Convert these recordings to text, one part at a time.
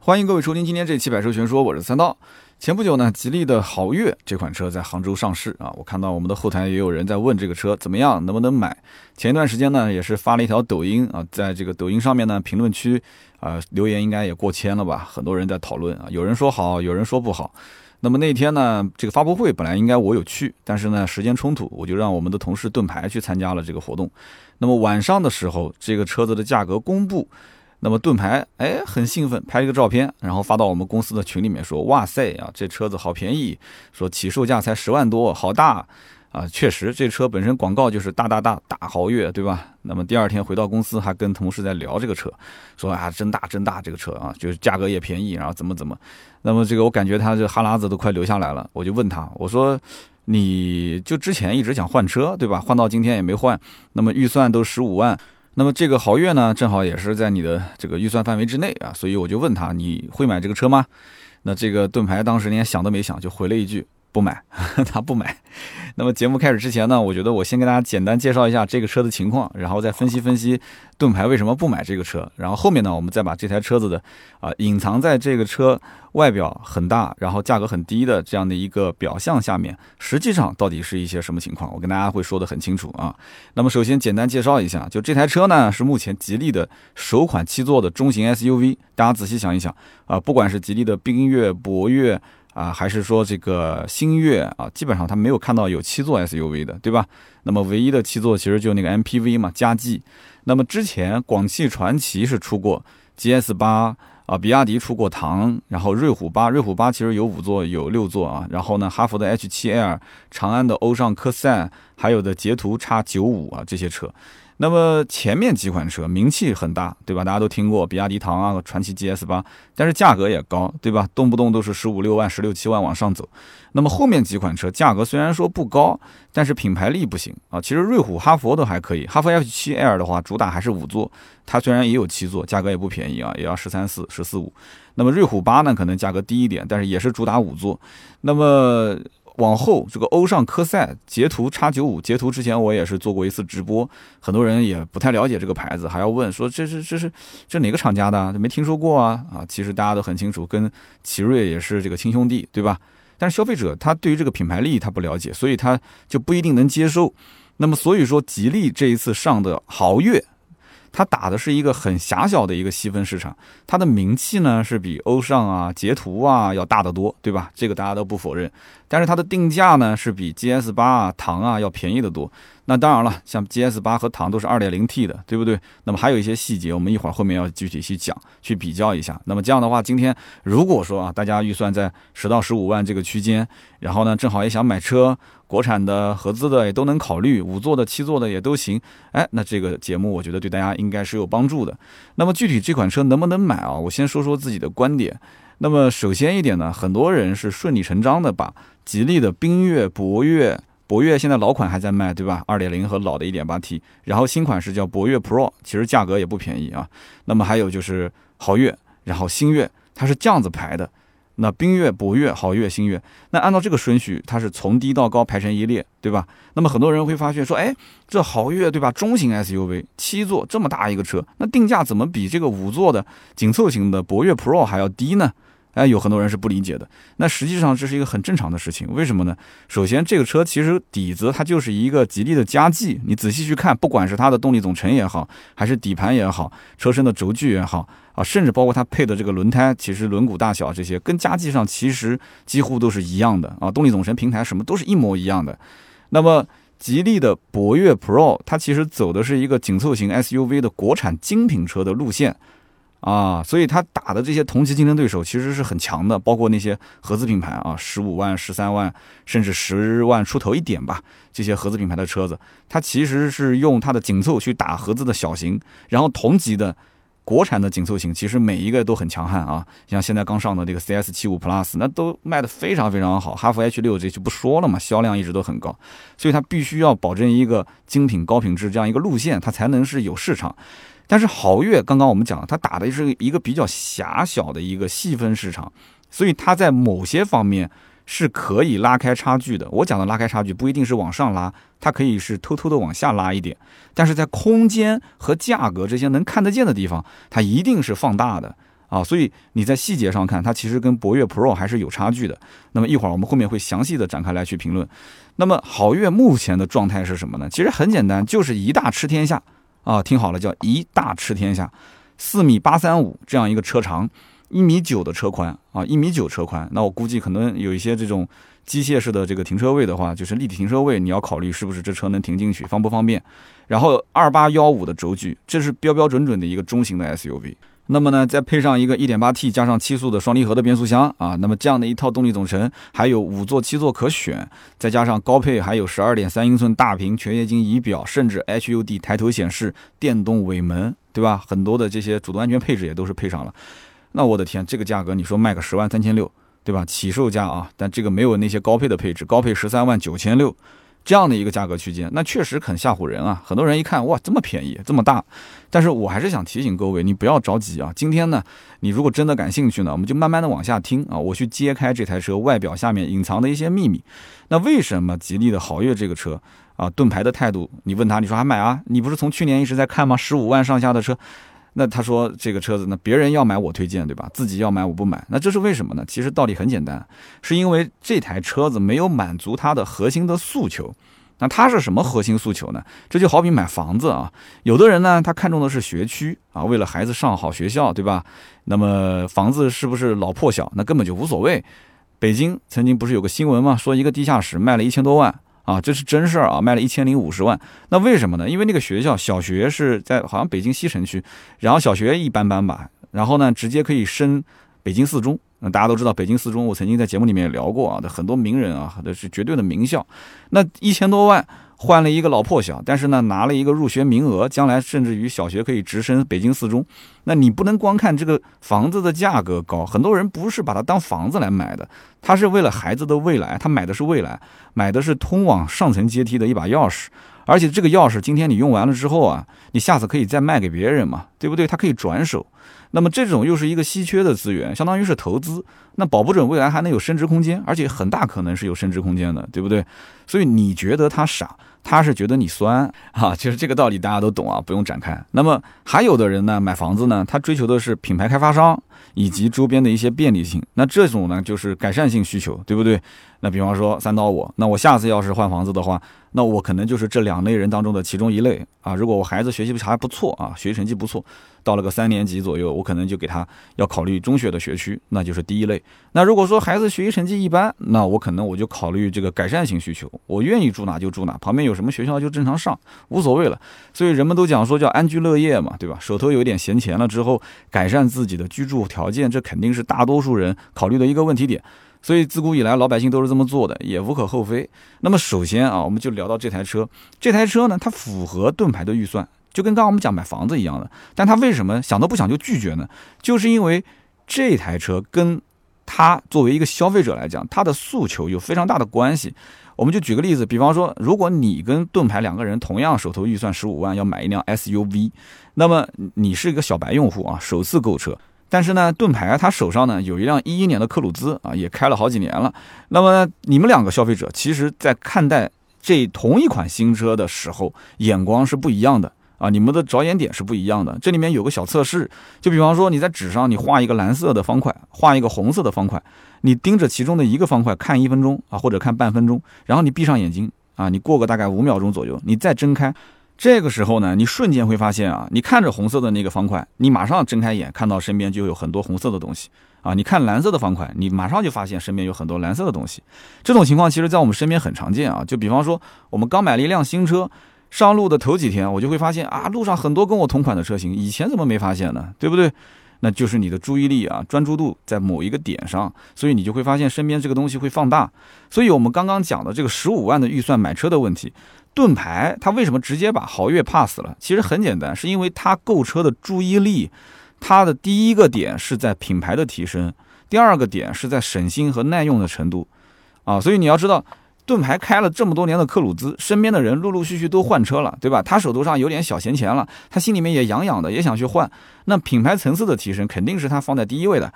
欢迎各位收听今天这期《百车全说》，我是三刀。前不久呢，吉利的豪越这款车在杭州上市啊，我看到我们的后台也有人在问这个车怎么样，能不能买。前一段时间呢，也是发了一条抖音啊，在这个抖音上面呢，评论区啊留言应该也过千了吧，很多人在讨论啊，有人说好，有人说不好。那么那天呢，这个发布会本来应该我有去，但是呢时间冲突，我就让我们的同事盾牌去参加了这个活动。那么晚上的时候，这个车子的价格公布。那么盾牌哎很兴奋，拍了一个照片，然后发到我们公司的群里面说：“哇塞啊，这车子好便宜，说起售价才十万多，好大啊！确实，这车本身广告就是大大大大豪越，对吧？那么第二天回到公司还跟同事在聊这个车，说啊真大真大这个车啊，就是价格也便宜，然后怎么怎么。那么这个我感觉他这哈喇子都快流下来了，我就问他，我说你就之前一直想换车，对吧？换到今天也没换，那么预算都十五万。”那么这个豪越呢，正好也是在你的这个预算范围之内啊，所以我就问他，你会买这个车吗？那这个盾牌当时连想都没想，就回了一句不买，他不买。那么节目开始之前呢，我觉得我先给大家简单介绍一下这个车的情况，然后再分析分析盾牌为什么不买这个车，然后后面呢，我们再把这台车子的啊隐藏在这个车外表很大，然后价格很低的这样的一个表象下面，实际上到底是一些什么情况，我跟大家会说的很清楚啊。那么首先简单介绍一下，就这台车呢是目前吉利的首款七座的中型 SUV，大家仔细想一想啊，不管是吉利的缤越、博越。啊，还是说这个星越啊，基本上他没有看到有七座 SUV 的，对吧？那么唯一的七座其实就那个 MPV 嘛，嘉际。那么之前广汽传祺是出过 GS 八啊，比亚迪出过唐，然后瑞虎八，瑞虎八其实有五座有六座啊。然后呢，哈弗的 H7L，长安的欧尚科赛，还有的捷途 X 九五啊这些车。那么前面几款车名气很大，对吧？大家都听过比亚迪唐啊、传祺 GS 八，但是价格也高，对吧？动不动都是十五六万、十六七万往上走。那么后面几款车价格虽然说不高，但是品牌力不行啊。其实瑞虎、哈佛都还可以，哈弗 H7L 的话主打还是五座，它虽然也有七座，价格也不便宜啊，也要十三四、十四五。那么瑞虎八呢，可能价格低一点，但是也是主打五座。那么往后，这个欧尚科赛、捷途 X 九五，捷途之前我也是做过一次直播，很多人也不太了解这个牌子，还要问说这是这是这哪个厂家的？没听说过啊啊！其实大家都很清楚，跟奇瑞也是这个亲兄弟，对吧？但是消费者他对于这个品牌力他不了解，所以他就不一定能接受。那么所以说，吉利这一次上的豪越。它打的是一个很狭小的一个细分市场，它的名气呢是比欧尚啊、捷途啊要大得多，对吧？这个大家都不否认。但是它的定价呢是比 GS 八啊、唐啊要便宜得多。那当然了，像 GS 八和唐都是 2.0T 的，对不对？那么还有一些细节，我们一会儿后面要具体去讲，去比较一下。那么这样的话，今天如果说啊，大家预算在十到十五万这个区间，然后呢，正好也想买车。国产的、合资的也都能考虑，五座的、七座的也都行。哎，那这个节目我觉得对大家应该是有帮助的。那么具体这款车能不能买啊？我先说说自己的观点。那么首先一点呢，很多人是顺理成章的把吉利的缤越、博越、博越现在老款还在卖，对吧？二点零和老的一点八 T，然后新款是叫博越 Pro，其实价格也不便宜啊。那么还有就是豪越，然后星越，它是这样子排的。那缤越、博越、豪越、星越，那按照这个顺序，它是从低到高排成一列，对吧？那么很多人会发现说，哎，这豪越对吧？中型 SUV，七座这么大一个车，那定价怎么比这个五座的紧凑型的博越 Pro 还要低呢？哎，有很多人是不理解的。那实际上这是一个很正常的事情，为什么呢？首先，这个车其实底子它就是一个吉利的佳绩，你仔细去看，不管是它的动力总成也好，还是底盘也好，车身的轴距也好。啊，甚至包括它配的这个轮胎，其实轮毂大小这些跟佳绩上其实几乎都是一样的啊，动力总成、平台什么都是一模一样的。那么吉利的博越 Pro，它其实走的是一个紧凑型 SUV 的国产精品车的路线啊，所以它打的这些同级竞争对手其实是很强的，包括那些合资品牌啊，十五万、十三万，甚至十万出头一点吧，这些合资品牌的车子，它其实是用它的紧凑去打合资的小型，然后同级的。国产的紧凑型其实每一个都很强悍啊，像现在刚上的这个 CS 七五 Plus，那都卖的非常非常好。哈弗 H 六这就不说了嘛，销量一直都很高，所以它必须要保证一个精品高品质这样一个路线，它才能是有市场。但是豪越刚刚我们讲了，它打的是一个比较狭小的一个细分市场，所以它在某些方面。是可以拉开差距的。我讲的拉开差距不一定是往上拉，它可以是偷偷的往下拉一点。但是在空间和价格这些能看得见的地方，它一定是放大的啊，所以你在细节上看，它其实跟博越 Pro 还是有差距的。那么一会儿我们后面会详细的展开来去评论。那么豪越目前的状态是什么呢？其实很简单，就是一大吃天下啊，听好了，叫一大吃天下，四米八三五这样一个车长，一米九的车宽啊，一米九车宽。那我估计可能有一些这种机械式的这个停车位的话，就是立体停车位，你要考虑是不是这车能停进去，方不方便。然后二八幺五的轴距，这是标标准准的一个中型的 SUV。那么呢，再配上一个 1.8T 加上七速的双离合的变速箱啊，那么这样的一套动力总成，还有五座、七座可选，再加上高配还有12.3英寸大屏全液晶仪表，甚至 HUD 抬头显示、电动尾门，对吧？很多的这些主动安全配置也都是配上了。那我的天，这个价格你说卖个十万三千六，对吧？起售价啊，但这个没有那些高配的配置，高配十三万九千六。这样的一个价格区间，那确实很吓唬人啊！很多人一看，哇，这么便宜，这么大。但是我还是想提醒各位，你不要着急啊。今天呢，你如果真的感兴趣呢，我们就慢慢的往下听啊，我去揭开这台车外表下面隐藏的一些秘密。那为什么吉利的豪越这个车啊，盾牌的态度？你问他，你说还买啊？你不是从去年一直在看吗？十五万上下的车。那他说这个车子呢，别人要买我推荐，对吧？自己要买我不买，那这是为什么呢？其实道理很简单，是因为这台车子没有满足他的核心的诉求。那它是什么核心诉求呢？这就好比买房子啊，有的人呢，他看中的是学区啊，为了孩子上好学校，对吧？那么房子是不是老破小，那根本就无所谓。北京曾经不是有个新闻吗？说一个地下室卖了一千多万。啊，这是真事儿啊，卖了一千零五十万。那为什么呢？因为那个学校小学是在好像北京西城区，然后小学一般般吧，然后呢，直接可以升北京四中。那大家都知道北京四中，我曾经在节目里面也聊过啊，很多名人啊，那是绝对的名校。那一千多万。换了一个老破小，但是呢，拿了一个入学名额，将来甚至于小学可以直升北京四中。那你不能光看这个房子的价格高，很多人不是把它当房子来买的，他是为了孩子的未来，他买的是未来，买的是通往上层阶梯的一把钥匙。而且这个钥匙今天你用完了之后啊，你下次可以再卖给别人嘛，对不对？它可以转手。那么这种又是一个稀缺的资源，相当于是投资，那保不准未来还能有升值空间，而且很大可能是有升值空间的，对不对？所以你觉得他傻？他是觉得你酸啊，其实这个道理大家都懂啊，不用展开。那么还有的人呢，买房子呢，他追求的是品牌开发商以及周边的一些便利性，那这种呢就是改善性需求，对不对？那比方说三刀我，那我下次要是换房子的话。那我可能就是这两类人当中的其中一类啊。如果我孩子学习还不错啊，学习成绩不错，到了个三年级左右，我可能就给他要考虑中学的学区，那就是第一类。那如果说孩子学习成绩一般，那我可能我就考虑这个改善型需求，我愿意住哪就住哪，旁边有什么学校就正常上，无所谓了。所以人们都讲说叫安居乐业嘛，对吧？手头有点闲钱了之后，改善自己的居住条件，这肯定是大多数人考虑的一个问题点。所以自古以来，老百姓都是这么做的，也无可厚非。那么首先啊，我们就聊到这台车。这台车呢，它符合盾牌的预算，就跟刚刚我们讲买房子一样的。但他为什么想都不想就拒绝呢？就是因为这台车跟他作为一个消费者来讲，他的诉求有非常大的关系。我们就举个例子，比方说，如果你跟盾牌两个人同样手头预算十五万要买一辆 SUV，那么你是一个小白用户啊，首次购车。但是呢，盾牌他手上呢有一辆一一年的克鲁兹啊，也开了好几年了。那么你们两个消费者，其实在看待这同一款新车的时候，眼光是不一样的啊，你们的着眼点是不一样的。这里面有个小测试，就比方说你在纸上你画一个蓝色的方块，画一个红色的方块，你盯着其中的一个方块看一分钟啊，或者看半分钟，然后你闭上眼睛啊，你过个大概五秒钟左右，你再睁开。这个时候呢，你瞬间会发现啊，你看着红色的那个方块，你马上睁开眼看到身边就有很多红色的东西啊。你看蓝色的方块，你马上就发现身边有很多蓝色的东西。这种情况其实在我们身边很常见啊。就比方说，我们刚买了一辆新车，上路的头几天，我就会发现啊，路上很多跟我同款的车型，以前怎么没发现呢？对不对？那就是你的注意力啊，专注度在某一个点上，所以你就会发现身边这个东西会放大。所以我们刚刚讲的这个十五万的预算买车的问题。盾牌它为什么直接把豪越 pass 了？其实很简单，是因为它购车的注意力，它的第一个点是在品牌的提升，第二个点是在省心和耐用的程度，啊，所以你要知道，盾牌开了这么多年的克鲁兹，身边的人陆陆续续都换车了，对吧？他手头上有点小闲钱了，他心里面也痒痒的，也想去换。那品牌层次的提升肯定是他放在第一位的。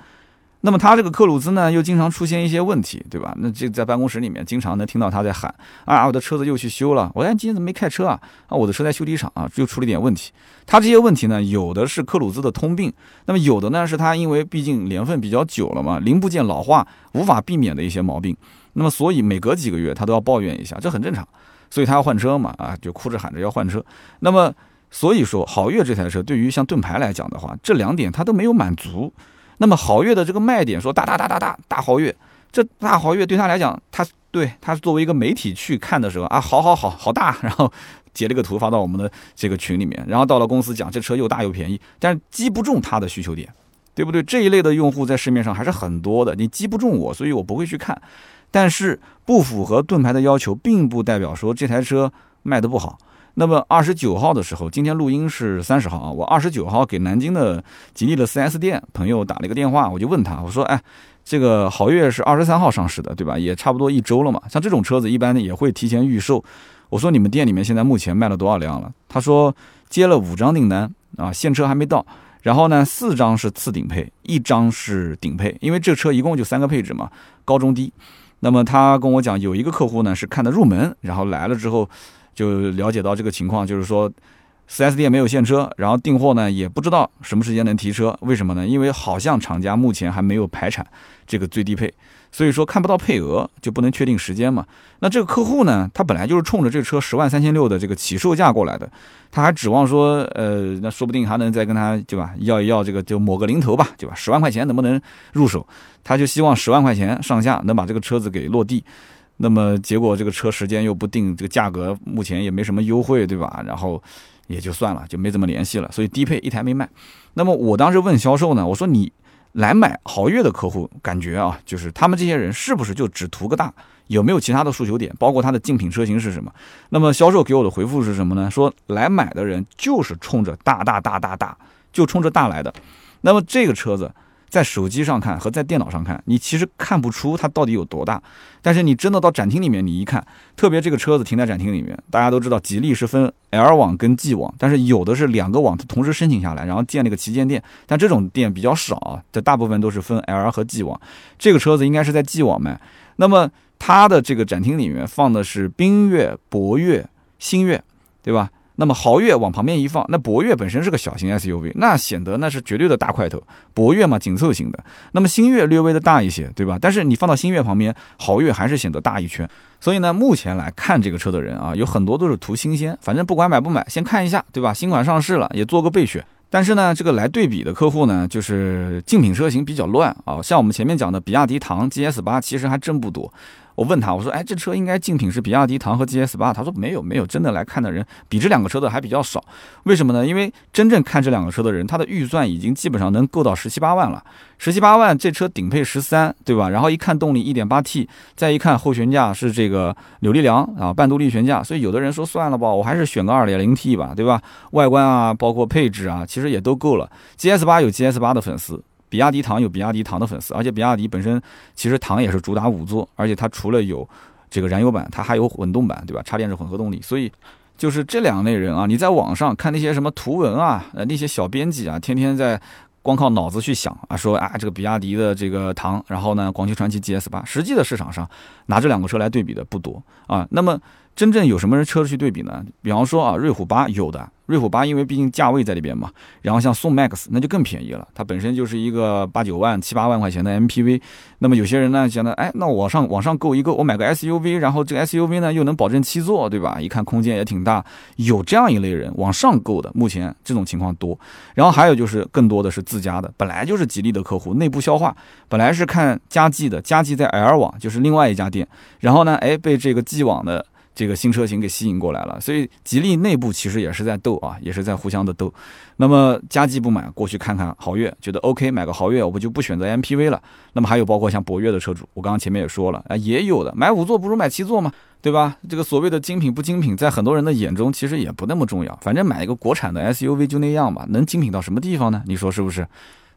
那么他这个克鲁兹呢，又经常出现一些问题，对吧？那这在办公室里面经常能听到他在喊啊，我的车子又去修了。我哎，今天怎么没开车啊？啊，我的车在修理厂啊，又出了点问题。他这些问题呢，有的是克鲁兹的通病，那么有的呢是他因为毕竟年份比较久了嘛，零部件老化无法避免的一些毛病。那么所以每隔几个月他都要抱怨一下，这很正常。所以他要换车嘛，啊，就哭着喊着要换车。那么所以说，豪越这台车对于像盾牌来讲的话，这两点他都没有满足。那么豪越的这个卖点说大大大大大大豪越，这大豪越对他来讲，他对他作为一个媒体去看的时候啊，好好好好大，然后截了个图发到我们的这个群里面，然后到了公司讲这车又大又便宜，但是击不中他的需求点，对不对？这一类的用户在市面上还是很多的，你击不中我，所以我不会去看。但是不符合盾牌的要求，并不代表说这台车卖的不好。那么二十九号的时候，今天录音是三十号啊。我二十九号给南京的吉利的 4S 店朋友打了一个电话，我就问他，我说：“哎，这个豪越是二十三号上市的，对吧？也差不多一周了嘛。像这种车子，一般也会提前预售。我说你们店里面现在目前卖了多少辆了？他说接了五张订单啊，现车还没到。然后呢，四张是次顶配，一张是顶配，因为这车一共就三个配置嘛，高中低。那么他跟我讲，有一个客户呢是看的入门，然后来了之后。就了解到这个情况，就是说，4S 店没有现车，然后订货呢也不知道什么时间能提车，为什么呢？因为好像厂家目前还没有排产这个最低配，所以说看不到配额就不能确定时间嘛。那这个客户呢，他本来就是冲着这车十万三千六的这个起售价过来的，他还指望说，呃，那说不定还能再跟他对吧，要一要这个就抹个零头吧，对吧？十万块钱能不能入手？他就希望十万块钱上下能把这个车子给落地。那么结果这个车时间又不定，这个价格目前也没什么优惠，对吧？然后也就算了，就没怎么联系了。所以低配一台没卖。那么我当时问销售呢，我说你来买豪越的客户，感觉啊，就是他们这些人是不是就只图个大？有没有其他的诉求点？包括它的竞品车型是什么？那么销售给我的回复是什么呢？说来买的人就是冲着大大大大大，就冲着大来的。那么这个车子。在手机上看和在电脑上看，你其实看不出它到底有多大。但是你真的到展厅里面，你一看，特别这个车子停在展厅里面，大家都知道，吉利是分 L 网跟 G 网，但是有的是两个网它同时申请下来，然后建了个旗舰店。但这种店比较少啊，这大部分都是分 L 和 G 网。这个车子应该是在 G 网卖。那么它的这个展厅里面放的是缤越、博越、星越，对吧？那么豪越往旁边一放，那博越本身是个小型 SUV，那显得那是绝对的大块头。博越嘛，紧凑型的。那么星越略微的大一些，对吧？但是你放到星越旁边，豪越还是显得大一圈。所以呢，目前来看这个车的人啊，有很多都是图新鲜，反正不管买不买，先看一下，对吧？新款上市了，也做个备选。但是呢，这个来对比的客户呢，就是竞品车型比较乱啊。像我们前面讲的比亚迪唐 GS 八，其实还真不多。我问他，我说，哎，这车应该竞品是比亚迪唐和 GS 八。他说没有，没有，真的来看的人比这两个车的还比较少。为什么呢？因为真正看这两个车的人，他的预算已经基本上能够到十七八万了。十七八万，这车顶配十三，对吧？然后一看动力一点八 T，再一看后悬架是这个扭力梁啊，半独立悬架。所以有的人说算了吧，我还是选个二点零 T 吧，对吧？外观啊，包括配置啊，其实也都够了。GS 八有 GS 八的粉丝。比亚迪唐有比亚迪唐的粉丝，而且比亚迪本身其实唐也是主打五座，而且它除了有这个燃油版，它还有混动版，对吧？插电式混合动力，所以就是这两类人啊，你在网上看那些什么图文啊，呃那些小编辑啊，天天在光靠脑子去想啊，说啊这个比亚迪的这个唐，然后呢广汽传祺 GS 八，实际的市场上拿这两个车来对比的不多啊，那么。真正有什么人车去对比呢？比方说啊，瑞虎八有的，瑞虎八因为毕竟价位在里边嘛。然后像宋 MAX 那就更便宜了，它本身就是一个八九万、七八万块钱的 MPV。那么有些人呢觉得，哎，那往上往上购一个，我买个 SUV，然后这个 SUV 呢又能保证七座，对吧？一看空间也挺大，有这样一类人往上购的，目前这种情况多。然后还有就是更多的是自家的，本来就是吉利的客户，内部消化，本来是看佳绩的，佳绩在 L 网就是另外一家店，然后呢，哎，被这个 G 网的。这个新车型给吸引过来了，所以吉利内部其实也是在斗啊，也是在互相的斗。那么佳绩不买，过去看看豪越，觉得 OK，买个豪越，我不就不选择 MPV 了。那么还有包括像博越的车主，我刚刚前面也说了啊，也有的买五座不如买七座嘛，对吧？这个所谓的精品不精品，在很多人的眼中其实也不那么重要，反正买一个国产的 SUV 就那样吧，能精品到什么地方呢？你说是不是？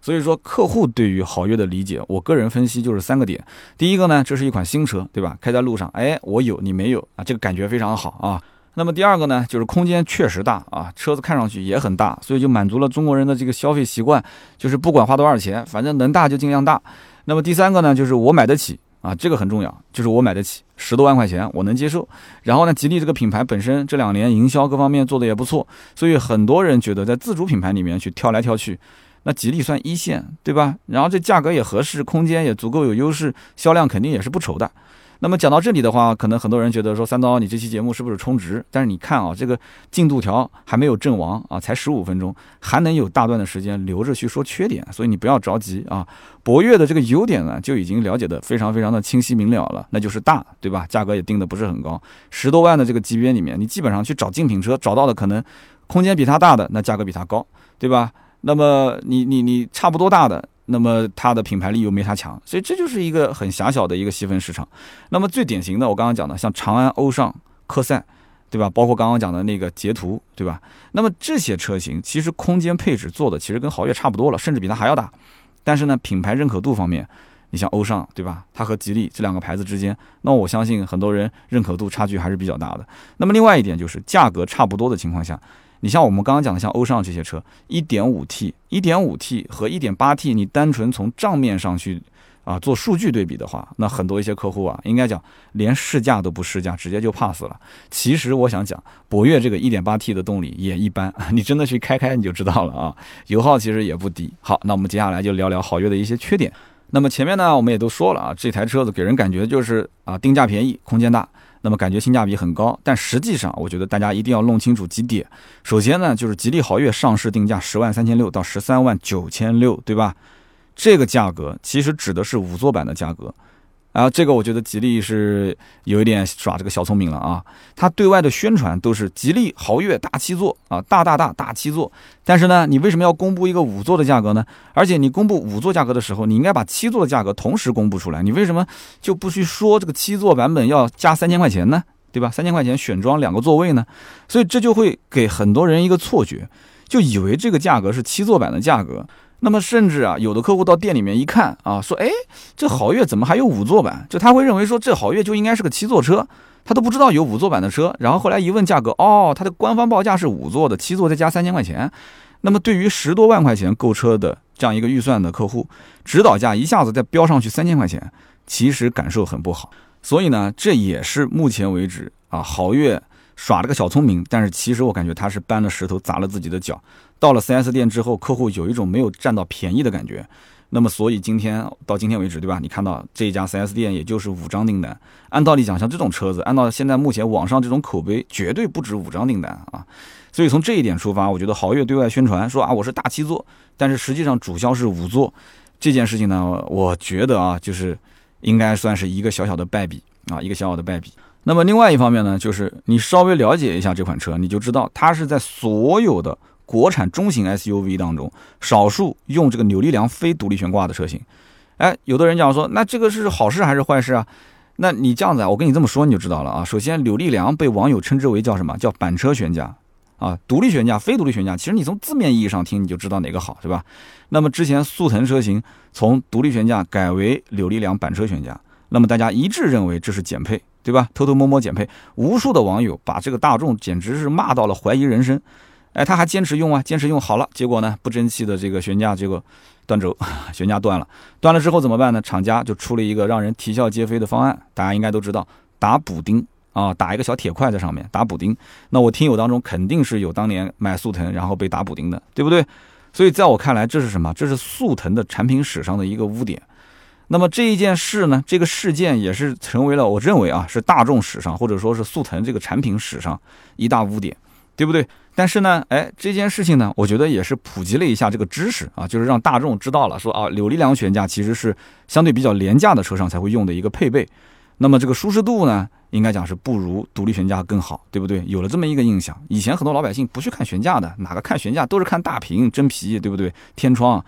所以说，客户对于豪越的理解，我个人分析就是三个点。第一个呢，这是一款新车，对吧？开在路上，哎，我有你没有啊？这个感觉非常好啊。那么第二个呢，就是空间确实大啊，车子看上去也很大，所以就满足了中国人的这个消费习惯，就是不管花多少钱，反正能大就尽量大。那么第三个呢，就是我买得起啊，这个很重要，就是我买得起，十多万块钱我能接受。然后呢，吉利这个品牌本身这两年营销各方面做的也不错，所以很多人觉得在自主品牌里面去挑来挑去，那吉利算一线，对吧？然后这价格也合适，空间也足够有优势，销量肯定也是不愁的。那么讲到这里的话，可能很多人觉得说三刀，你这期节目是不是充值？但是你看啊，这个进度条还没有阵亡啊，才十五分钟，还能有大段的时间留着去说缺点，所以你不要着急啊。博越的这个优点呢，就已经了解的非常非常的清晰明了了，那就是大，对吧？价格也定的不是很高，十多万的这个级别里面，你基本上去找竞品车，找到的可能空间比它大的，那价格比它高，对吧？那么你你你差不多大的。那么它的品牌力又没它强，所以这就是一个很狭小的一个细分市场。那么最典型的，我刚刚讲的像长安、欧尚、科赛，对吧？包括刚刚讲的那个捷途，对吧？那么这些车型其实空间配置做的其实跟豪越差不多了，甚至比它还要大。但是呢，品牌认可度方面，你像欧尚，对吧？它和吉利这两个牌子之间，那我相信很多人认可度差距还是比较大的。那么另外一点就是价格差不多的情况下。你像我们刚刚讲的，像欧尚这些车，1.5T、1.5T 和 1.8T，你单纯从账面上去啊做数据对比的话，那很多一些客户啊，应该讲连试驾都不试驾，直接就 pass 了。其实我想讲，博越这个 1.8T 的动力也一般，你真的去开开你就知道了啊，油耗其实也不低。好，那我们接下来就聊聊豪越的一些缺点。那么前面呢，我们也都说了啊，这台车子给人感觉就是啊，定价便宜，空间大。那么感觉性价比很高，但实际上我觉得大家一定要弄清楚几点。首先呢，就是吉利豪越上市定价十万三千六到十三万九千六，对吧？这个价格其实指的是五座版的价格。啊，这个我觉得吉利是有一点耍这个小聪明了啊！它对外的宣传都是吉利豪越大七座啊，大大大大七座。但是呢，你为什么要公布一个五座的价格呢？而且你公布五座价格的时候，你应该把七座的价格同时公布出来。你为什么就不去说这个七座版本要加三千块钱呢？对吧？三千块钱选装两个座位呢？所以这就会给很多人一个错觉，就以为这个价格是七座版的价格。那么甚至啊，有的客户到店里面一看啊，说，哎，这豪越怎么还有五座版？就他会认为说，这豪越就应该是个七座车，他都不知道有五座版的车。然后后来一问价格，哦，它的官方报价是五座的，七座再加三千块钱。那么对于十多万块钱购车的这样一个预算的客户，指导价一下子再飙上去三千块钱，其实感受很不好。所以呢，这也是目前为止啊，豪越。耍了个小聪明，但是其实我感觉他是搬了石头砸了自己的脚。到了 4S 店之后，客户有一种没有占到便宜的感觉。那么，所以今天到今天为止，对吧？你看到这一家 4S 店也就是五张订单。按道理讲，像这种车子，按照现在目前网上这种口碑，绝对不止五张订单啊。所以从这一点出发，我觉得豪越对外宣传说啊，我是大七座，但是实际上主销是五座，这件事情呢，我觉得啊，就是应该算是一个小小的败笔啊，一个小小的败笔。那么另外一方面呢，就是你稍微了解一下这款车，你就知道它是在所有的国产中型 SUV 当中，少数用这个扭力梁非独立悬挂的车型。哎，有的人讲说，那这个是好事还是坏事啊？那你这样子啊，我跟你这么说你就知道了啊。首先，扭力梁被网友称之为叫什么？叫板车悬架啊，独立悬架、非独立悬架。其实你从字面意义上听，你就知道哪个好，对吧？那么之前速腾车型从独立悬架改为扭力梁板车悬架，那么大家一致认为这是减配。对吧？偷偷摸摸减配，无数的网友把这个大众简直是骂到了怀疑人生。哎，他还坚持用啊，坚持用好了，结果呢，不争气的这个悬架结果断轴，悬架断了。断了之后怎么办呢？厂家就出了一个让人啼笑皆非的方案，大家应该都知道，打补丁啊，打一个小铁块在上面打补丁。那我听友当中肯定是有当年买速腾然后被打补丁的，对不对？所以在我看来，这是什么？这是速腾的产品史上的一个污点。那么这一件事呢，这个事件也是成为了我认为啊，是大众史上或者说是速腾这个产品史上一大污点，对不对？但是呢，哎，这件事情呢，我觉得也是普及了一下这个知识啊，就是让大众知道了，说啊，扭力梁悬架其实是相对比较廉价的车上才会用的一个配备。那么这个舒适度呢，应该讲是不如独立悬架更好，对不对？有了这么一个印象，以前很多老百姓不去看悬架的，哪个看悬架都是看大屏真皮，对不对？天窗。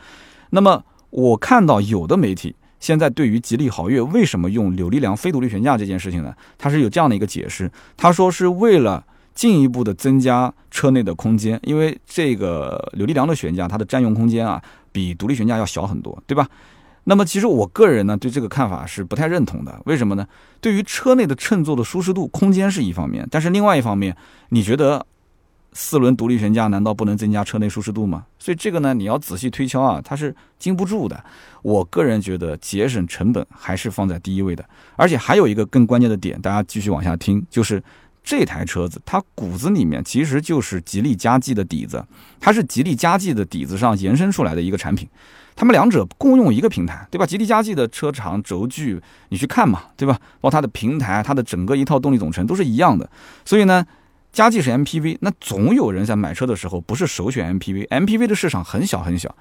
那么我看到有的媒体。现在对于吉利豪越为什么用扭力梁非独立悬架这件事情呢？它是有这样的一个解释，他说是为了进一步的增加车内的空间，因为这个扭力梁的悬架它的占用空间啊比独立悬架要小很多，对吧？那么其实我个人呢对这个看法是不太认同的，为什么呢？对于车内的乘坐的舒适度、空间是一方面，但是另外一方面，你觉得四轮独立悬架难道不能增加车内舒适度吗？所以这个呢，你要仔细推敲啊，它是经不住的。我个人觉得节省成本还是放在第一位的。而且还有一个更关键的点，大家继续往下听，就是这台车子它骨子里面其实就是吉利嘉际的底子，它是吉利嘉际的底子上延伸出来的一个产品。他们两者共用一个平台，对吧？吉利嘉际的车长轴距你去看嘛，对吧？包括它的平台，它的整个一套动力总成都是一样的。所以呢，嘉际是 MPV，那总有人在买车的时候不是首选 MPV，MPV 的市场很小很小。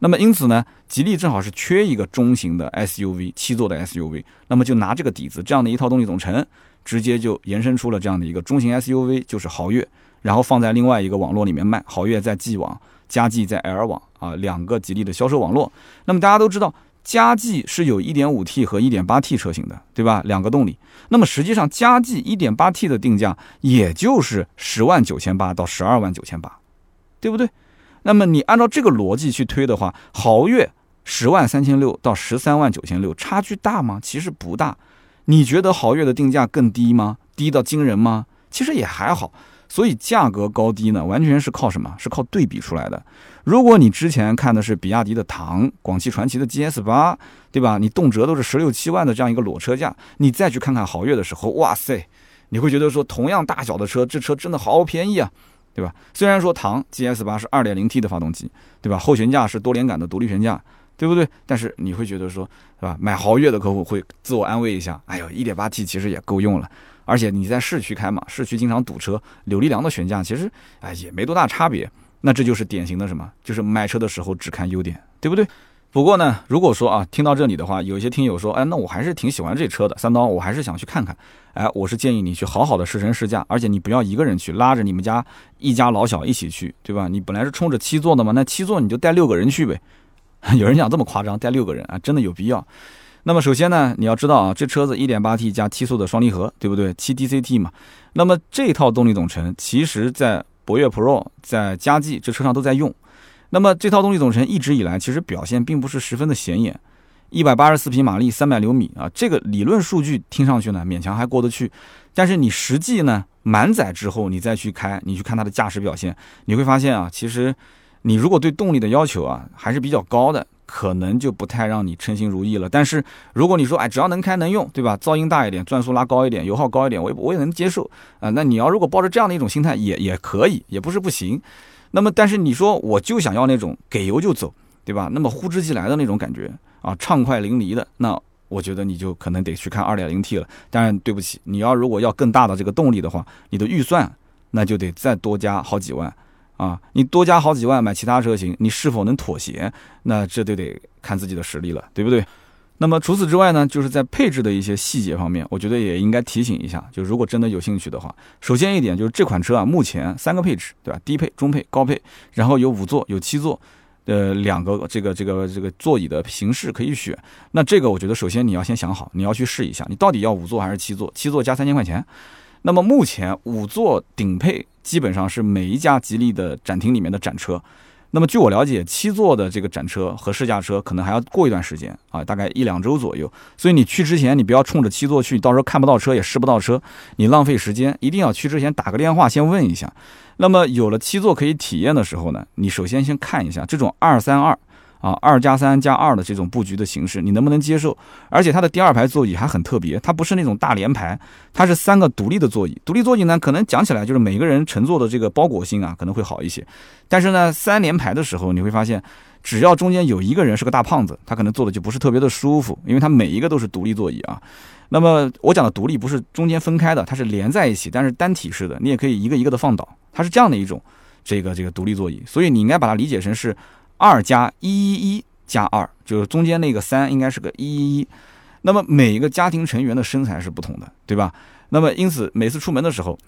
那么因此呢，吉利正好是缺一个中型的 SUV，七座的 SUV，那么就拿这个底子，这样的一套动力总成，直接就延伸出了这样的一个中型 SUV，就是豪越，然后放在另外一个网络里面卖，豪越在 G 网。佳绩在 L 网啊，两个吉利的销售网络。那么大家都知道，佳绩是有 1.5T 和 1.8T 车型的，对吧？两个动力。那么实际上，佳绩 1.8T 的定价也就是十万九千八到十二万九千八，对不对？那么你按照这个逻辑去推的话，豪越十万三千六到十三万九千六，差距大吗？其实不大。你觉得豪越的定价更低吗？低到惊人吗？其实也还好。所以价格高低呢，完全是靠什么？是靠对比出来的。如果你之前看的是比亚迪的唐、广汽传祺的 GS 八，对吧？你动辄都是十六七万的这样一个裸车价，你再去看看豪越的时候，哇塞，你会觉得说，同样大小的车，这车真的好便宜啊，对吧？虽然说唐 GS 八是二点零 T 的发动机，对吧？后悬架是多连杆的独立悬架，对不对？但是你会觉得说，是吧？买豪越的客户会自我安慰一下，哎呦，一点八 T 其实也够用了。而且你在市区开嘛，市区经常堵车，柳力梁的悬架其实哎也没多大差别。那这就是典型的什么？就是买车的时候只看优点，对不对？不过呢，如果说啊，听到这里的话，有一些听友说，哎，那我还是挺喜欢这车的，三刀，我还是想去看看。哎，我是建议你去好好的试乘试驾，而且你不要一个人去，拉着你们家一家老小一起去，对吧？你本来是冲着七座的嘛，那七座你就带六个人去呗。有人讲这么夸张，带六个人啊，真的有必要？那么首先呢，你要知道啊，这车子 1.8T 加七速的双离合，对不对？七 DCT 嘛。那么这套动力总成，其实在博越 Pro、在嘉际这车上都在用。那么这套动力总成一直以来其实表现并不是十分的显眼，184匹马力，300牛米啊，这个理论数据听上去呢勉强还过得去。但是你实际呢满载之后，你再去开，你去看它的驾驶表现，你会发现啊，其实你如果对动力的要求啊还是比较高的。可能就不太让你称心如意了。但是如果你说，哎，只要能开能用，对吧？噪音大一点，转速拉高一点，油耗高一点，我也我也能接受啊。那你要如果抱着这样的一种心态，也也可以，也不是不行。那么，但是你说我就想要那种给油就走，对吧？那么呼之即来的那种感觉啊，畅快淋漓的，那我觉得你就可能得去看 2.0T 了。当然，对不起，你要如果要更大的这个动力的话，你的预算那就得再多加好几万。啊，你多加好几万买其他车型，你是否能妥协？那这就得看自己的实力了，对不对？那么除此之外呢，就是在配置的一些细节方面，我觉得也应该提醒一下。就如果真的有兴趣的话，首先一点就是这款车啊，目前三个配置，对吧？低配、中配、高配，然后有五座、有七座，呃，两个这个这个这个座椅的形式可以选。那这个我觉得首先你要先想好，你要去试一下，你到底要五座还是七座？七座加三千块钱。那么目前五座顶配。基本上是每一家吉利的展厅里面的展车，那么据我了解，七座的这个展车和试驾车可能还要过一段时间啊，大概一两周左右。所以你去之前，你不要冲着七座去，到时候看不到车也试不到车，你浪费时间。一定要去之前打个电话先问一下。那么有了七座可以体验的时候呢，你首先先看一下这种二三二。啊，二加三加二的这种布局的形式，你能不能接受？而且它的第二排座椅还很特别，它不是那种大连排，它是三个独立的座椅。独立座椅呢，可能讲起来就是每个人乘坐的这个包裹性啊，可能会好一些。但是呢，三连排的时候，你会发现，只要中间有一个人是个大胖子，他可能坐的就不是特别的舒服，因为它每一个都是独立座椅啊。那么我讲的独立不是中间分开的，它是连在一起，但是单体式的，你也可以一个一个的放倒，它是这样的一种这个这个独立座椅。所以你应该把它理解成是。二加一一一加二，就是中间那个三应该是个一一一。那么每一个家庭成员的身材是不同的，对吧？那么因此每次出门的时候，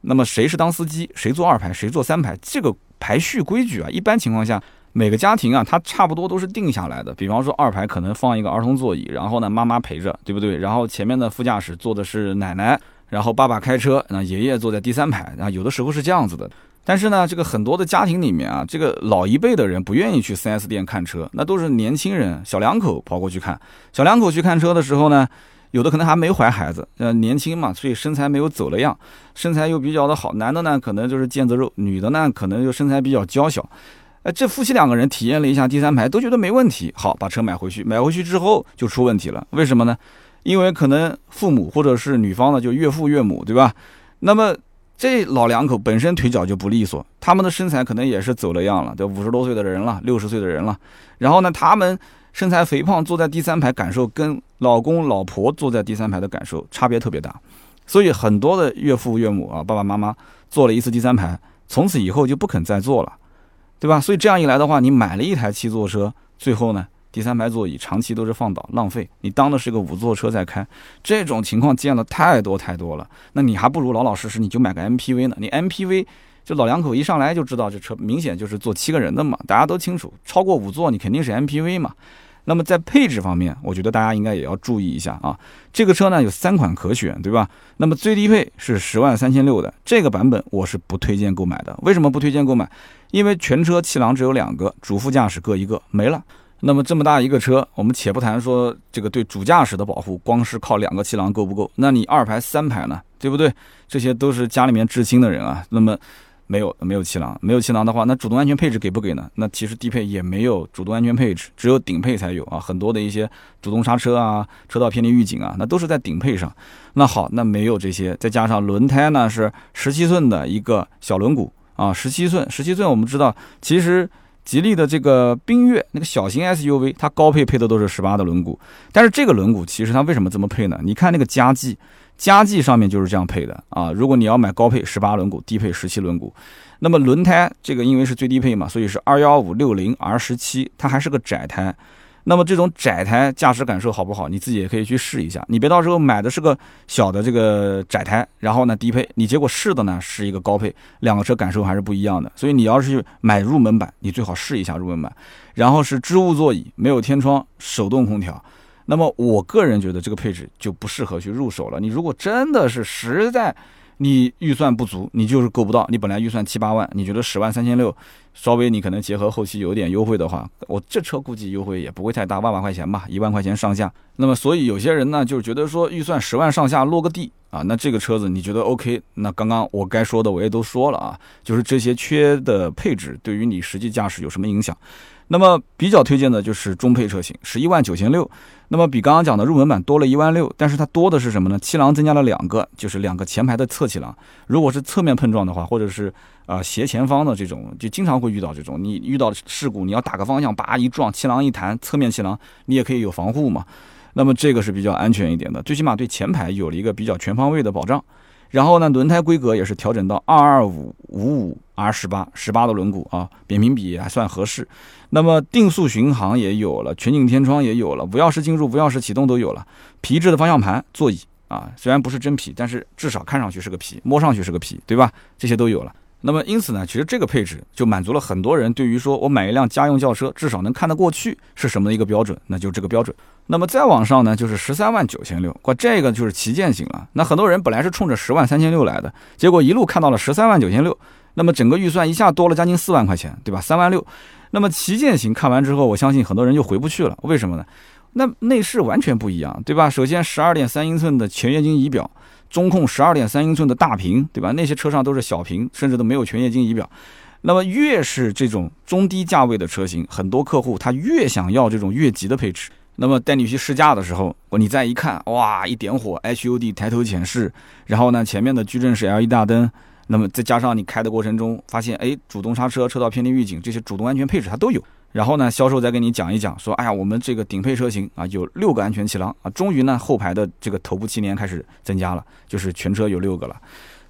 那么谁是当司机，谁坐二排，谁坐三排，这个排序规矩啊，一般情况下每个家庭啊，它差不多都是定下来的。比方说二排可能放一个儿童座椅，然后呢妈妈陪着，对不对？然后前面的副驾驶坐的是奶奶，然后爸爸开车，那爷爷坐在第三排，然后有的时候是这样子的。但是呢，这个很多的家庭里面啊，这个老一辈的人不愿意去 4S 店看车，那都是年轻人小两口跑过去看。小两口去看车的时候呢，有的可能还没怀孩子，呃，年轻嘛，所以身材没有走了样，身材又比较的好。男的呢，可能就是腱子肉；女的呢，可能就身材比较娇小。哎，这夫妻两个人体验了一下第三排，都觉得没问题。好，把车买回去，买回去之后就出问题了。为什么呢？因为可能父母或者是女方的，就岳父岳母，对吧？那么这老两口本身腿脚就不利索，他们的身材可能也是走了样了，都五十多岁的人了，六十岁的人了。然后呢，他们身材肥胖，坐在第三排感受跟老公老婆坐在第三排的感受差别特别大。所以很多的岳父岳母啊，爸爸妈妈坐了一次第三排，从此以后就不肯再坐了。对吧？所以这样一来的话，你买了一台七座车，最后呢，第三排座椅长期都是放倒，浪费。你当的是个五座车在开，这种情况见了太多太多了。那你还不如老老实实，你就买个 MPV 呢。你 MPV 就老两口一上来就知道，这车明显就是坐七个人的嘛，大家都清楚。超过五座，你肯定是 MPV 嘛。那么在配置方面，我觉得大家应该也要注意一下啊。这个车呢有三款可选，对吧？那么最低配是十万三千六的这个版本，我是不推荐购买的。为什么不推荐购买？因为全车气囊只有两个，主副驾驶各一个，没了。那么这么大一个车，我们且不谈说这个对主驾驶的保护，光是靠两个气囊够不够？那你二排三排呢？对不对？这些都是家里面至亲的人啊。那么。没有没有气囊，没有气囊的话，那主动安全配置给不给呢？那其实低配也没有主动安全配置，只有顶配才有啊。很多的一些主动刹车啊、车道偏离预警啊，那都是在顶配上。那好，那没有这些，再加上轮胎呢是十七寸的一个小轮毂啊，十七寸，十七寸我们知道，其实吉利的这个缤越那个小型 SUV，它高配配的都是十八的轮毂，但是这个轮毂其实它为什么这么配呢？你看那个加绩。加绩上面就是这样配的啊！如果你要买高配十八轮毂，低配十七轮毂，那么轮胎这个因为是最低配嘛，所以是二幺五六零 R 十七，它还是个窄胎。那么这种窄胎驾驶感受好不好？你自己也可以去试一下。你别到时候买的是个小的这个窄胎，然后呢低配，你结果试的呢是一个高配，两个车感受还是不一样的。所以你要是去买入门版，你最好试一下入门版。然后是织物座椅，没有天窗，手动空调。那么我个人觉得这个配置就不适合去入手了。你如果真的是实在你预算不足，你就是够不到。你本来预算七八万，你觉得十万三千六，稍微你可能结合后期有点优惠的话，我这车估计优惠也不会太大，万把块钱吧，一万块钱上下。那么所以有些人呢，就是觉得说预算十万上下落个地啊，那这个车子你觉得 OK？那刚刚我该说的我也都说了啊，就是这些缺的配置对于你实际驾驶有什么影响？那么比较推荐的就是中配车型，十一万九千六。那么比刚刚讲的入门版多了一万六，但是它多的是什么呢？气囊增加了两个，就是两个前排的侧气囊。如果是侧面碰撞的话，或者是啊斜前方的这种，就经常会遇到这种。你遇到事故，你要打个方向，叭一撞，气囊一弹，侧面气囊你也可以有防护嘛。那么这个是比较安全一点的，最起码对前排有了一个比较全方位的保障。然后呢，轮胎规格也是调整到二二五五五 R 十八十八的轮毂啊，扁平比还算合适。那么定速巡航也有了，全景天窗也有了，无钥匙进入、无钥匙启动都有了。皮质的方向盘、座椅啊，虽然不是真皮，但是至少看上去是个皮，摸上去是个皮，对吧？这些都有了。那么因此呢，其实这个配置就满足了很多人对于说我买一辆家用轿车至少能看得过去是什么的一个标准，那就这个标准。那么再往上呢，就是十三万九千六，哇，这个就是旗舰型了。那很多人本来是冲着十万三千六来的，结果一路看到了十三万九千六，那么整个预算一下多了将近四万块钱，对吧？三万六。那么旗舰型看完之后，我相信很多人就回不去了。为什么呢？那内饰完全不一样，对吧？首先十二点三英寸的全液晶仪表。中控十二点三英寸的大屏，对吧？那些车上都是小屏，甚至都没有全液晶仪表。那么越是这种中低价位的车型，很多客户他越想要这种越级的配置。那么带你去试驾的时候，你再一看，哇，一点火，HUD 抬头显示，然后呢，前面的矩阵式 LED 大灯，那么再加上你开的过程中发现，哎，主动刹车、车道偏离预警这些主动安全配置它都有。然后呢，销售再给你讲一讲，说，哎呀，我们这个顶配车型啊，有六个安全气囊啊，终于呢，后排的这个头部气帘开始增加了，就是全车有六个了。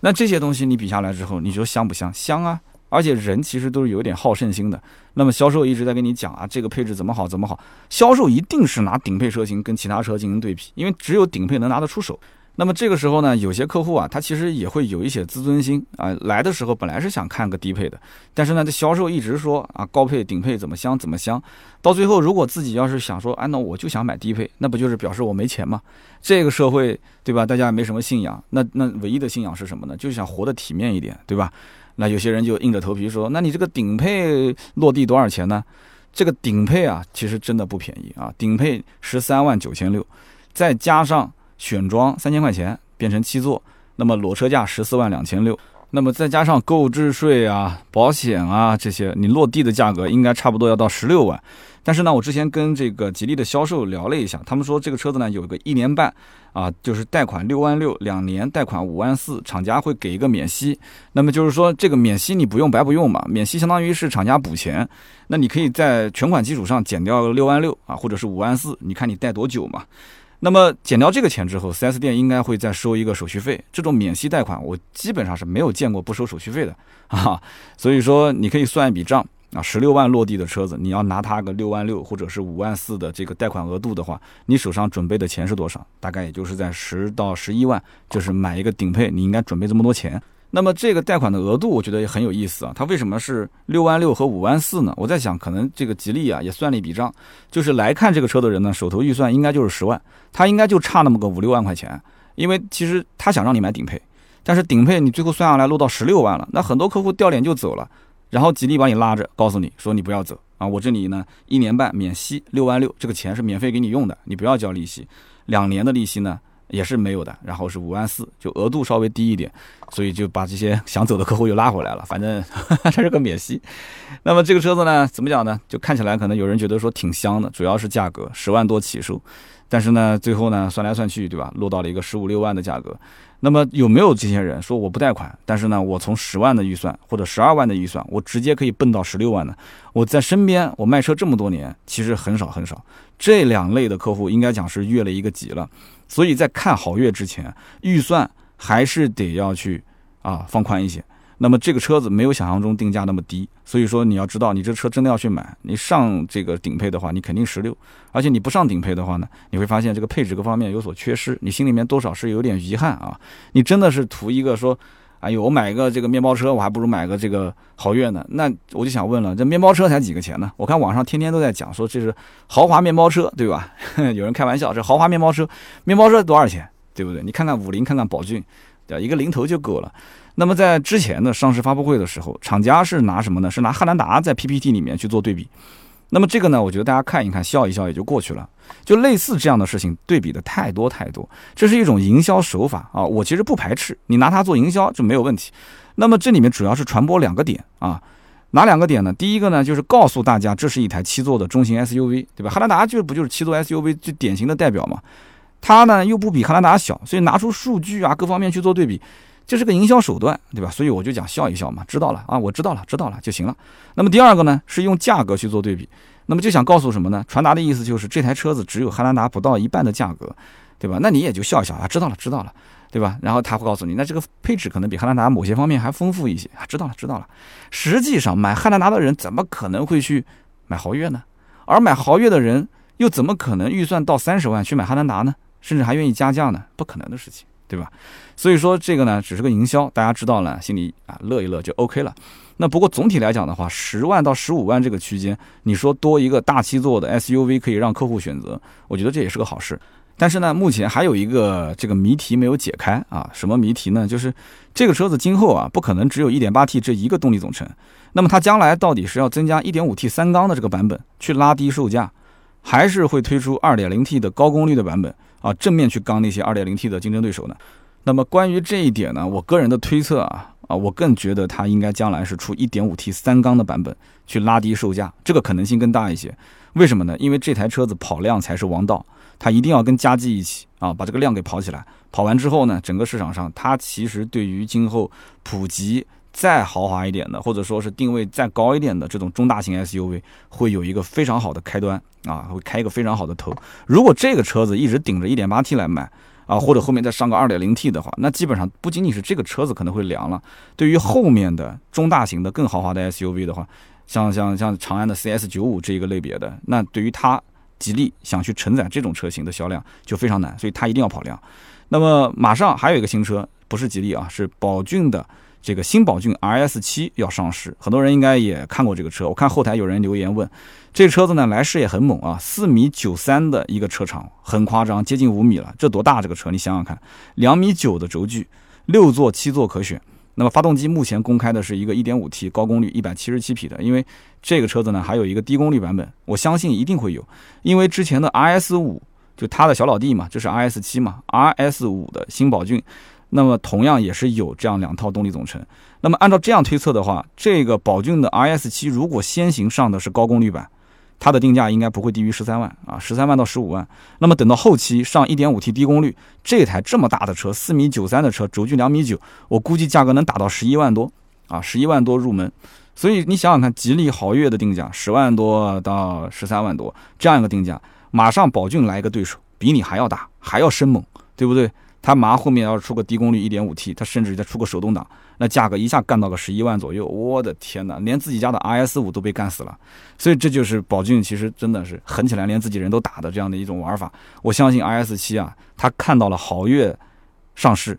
那这些东西你比下来之后，你说香不香？香啊！而且人其实都是有点好胜心的。那么销售一直在跟你讲啊，这个配置怎么好怎么好，销售一定是拿顶配车型跟其他车进行对比，因为只有顶配能拿得出手。那么这个时候呢，有些客户啊，他其实也会有一些自尊心啊。来的时候本来是想看个低配的，但是呢，这销售一直说啊，高配、顶配怎么香怎么香。到最后，如果自己要是想说，哎，那我就想买低配，那不就是表示我没钱吗？这个社会对吧？大家也没什么信仰，那那唯一的信仰是什么呢？就是想活得体面一点，对吧？那有些人就硬着头皮说，那你这个顶配落地多少钱呢？这个顶配啊，其实真的不便宜啊，顶配十三万九千六，再加上。选装三千块钱变成七座，那么裸车价十四万两千六，那么再加上购置税啊、保险啊这些，你落地的价格应该差不多要到十六万。但是呢，我之前跟这个吉利的销售聊了一下，他们说这个车子呢有个一年半啊，就是贷款六万六，两年贷款五万四，厂家会给一个免息。那么就是说这个免息你不用白不用嘛，免息相当于是厂家补钱，那你可以在全款基础上减掉六万六啊，或者是五万四，你看你贷多久嘛。那么减掉这个钱之后，4S 店应该会再收一个手续费。这种免息贷款我基本上是没有见过不收手续费的 啊，所以说你可以算一笔账。啊，十六万落地的车子，你要拿它个六万六或者是五万四的这个贷款额度的话，你手上准备的钱是多少？大概也就是在十到十一万，就是买一个顶配，你应该准备这么多钱。那么这个贷款的额度，我觉得也很有意思啊。它为什么是六万六和五万四呢？我在想，可能这个吉利啊也算了一笔账，就是来看这个车的人呢，手头预算应该就是十万，他应该就差那么个五六万块钱，因为其实他想让你买顶配，但是顶配你最后算下来落到十六万了，那很多客户掉脸就走了。然后吉利把你拉着，告诉你说你不要走啊，我这里呢一年半免息六万六，这个钱是免费给你用的，你不要交利息。两年的利息呢也是没有的，然后是五万四，就额度稍微低一点，所以就把这些想走的客户又拉回来了。反正 它是个免息。那么这个车子呢，怎么讲呢？就看起来可能有人觉得说挺香的，主要是价格十万多起售，但是呢最后呢算来算去，对吧？落到了一个十五六万的价格。那么有没有这些人说我不贷款，但是呢，我从十万的预算或者十二万的预算，我直接可以奔到十六万呢？我在身边，我卖车这么多年，其实很少很少。这两类的客户应该讲是越了一个级了。所以在看好月之前，预算还是得要去啊放宽一些。那么这个车子没有想象中定价那么低，所以说你要知道，你这车真的要去买，你上这个顶配的话，你肯定十六，而且你不上顶配的话呢，你会发现这个配置各方面有所缺失，你心里面多少是有点遗憾啊。你真的是图一个说，哎呦，我买一个这个面包车，我还不如买个这个豪越呢。那我就想问了，这面包车才几个钱呢？我看网上天天都在讲说这是豪华面包车，对吧？有人开玩笑，这豪华面包车，面包车多少钱？对不对？你看看五菱，看看宝骏，对吧一个零头就够了。那么在之前的上市发布会的时候，厂家是拿什么呢？是拿汉兰达在 PPT 里面去做对比。那么这个呢，我觉得大家看一看，笑一笑也就过去了。就类似这样的事情，对比的太多太多，这是一种营销手法啊。我其实不排斥你拿它做营销就没有问题。那么这里面主要是传播两个点啊，哪两个点呢？第一个呢，就是告诉大家这是一台七座的中型 SUV，对吧？汉兰达就不就是七座 SUV 最典型的代表嘛？它呢又不比汉兰达小，所以拿出数据啊各方面去做对比。这是个营销手段，对吧？所以我就讲笑一笑嘛，知道了啊，我知道了，知道了就行了。那么第二个呢，是用价格去做对比，那么就想告诉什么呢？传达的意思就是这台车子只有汉兰达不到一半的价格，对吧？那你也就笑一笑啊，知道了，知道了，对吧？然后他会告诉你，那这个配置可能比汉兰达某些方面还丰富一些啊，知道了，知道了。实际上买汉兰达的人怎么可能会去买豪越呢？而买豪越的人又怎么可能预算到三十万去买汉兰达呢？甚至还愿意加价呢？不可能的事情。对吧？所以说这个呢，只是个营销，大家知道了，心里啊乐一乐就 OK 了。那不过总体来讲的话，十万到十五万这个区间，你说多一个大七座的 SUV 可以让客户选择，我觉得这也是个好事。但是呢，目前还有一个这个谜题没有解开啊，什么谜题呢？就是这个车子今后啊，不可能只有一点八 T 这一个动力总成。那么它将来到底是要增加一点五 T 三缸的这个版本去拉低售价，还是会推出二点零 T 的高功率的版本？啊，正面去刚那些 2.0T 的竞争对手呢？那么关于这一点呢，我个人的推测啊，啊，我更觉得它应该将来是出 1.5T 三缸的版本去拉低售价，这个可能性更大一些。为什么呢？因为这台车子跑量才是王道，它一定要跟加绩一起啊，把这个量给跑起来。跑完之后呢，整个市场上它其实对于今后普及。再豪华一点的，或者说是定位再高一点的这种中大型 SUV，会有一个非常好的开端啊，会开一个非常好的头。如果这个车子一直顶着 1.8T 来卖啊，或者后面再上个 2.0T 的话，那基本上不仅仅是这个车子可能会凉了，对于后面的中大型的更豪华的 SUV 的话，像像像长安的 CS95 这一个类别的，那对于它吉利想去承载这种车型的销量就非常难，所以它一定要跑量。那么马上还有一个新车，不是吉利啊，是宝骏的。这个新宝骏 RS 七要上市，很多人应该也看过这个车。我看后台有人留言问，这车子呢来势也很猛啊，四米九三的一个车长，很夸张，接近五米了。这多大这个车？你想想看，两米九的轴距，六座七座可选。那么发动机目前公开的是一个 1.5T 高功率177匹的，因为这个车子呢还有一个低功率版本，我相信一定会有，因为之前的 RS 五就他的小老弟嘛，这是 RS 七嘛，RS 五的新宝骏，那么同样也是有这样两套动力总成。那么按照这样推测的话，这个宝骏的 RS 七如果先行上的是高功率版，它的定价应该不会低于十三万啊，十三万到十五万。那么等到后期上 1.5T 低功率，这台这么大的车，四米九三的车，轴距两米九，我估计价格能打到十一万多啊，十一万多入门。所以你想想看，吉利豪越的定价十万多到十三万多这样一个定价，马上宝骏来一个对手，比你还要大，还要生猛，对不对？它马上后面要是出个低功率一点五 T，它甚至再出个手动挡，那价格一下干到个十一万左右，我的天哪，连自己家的 RS 五都被干死了。所以这就是宝骏其实真的是狠起来连自己人都打的这样的一种玩法。我相信 RS 七啊，它看到了豪越上市。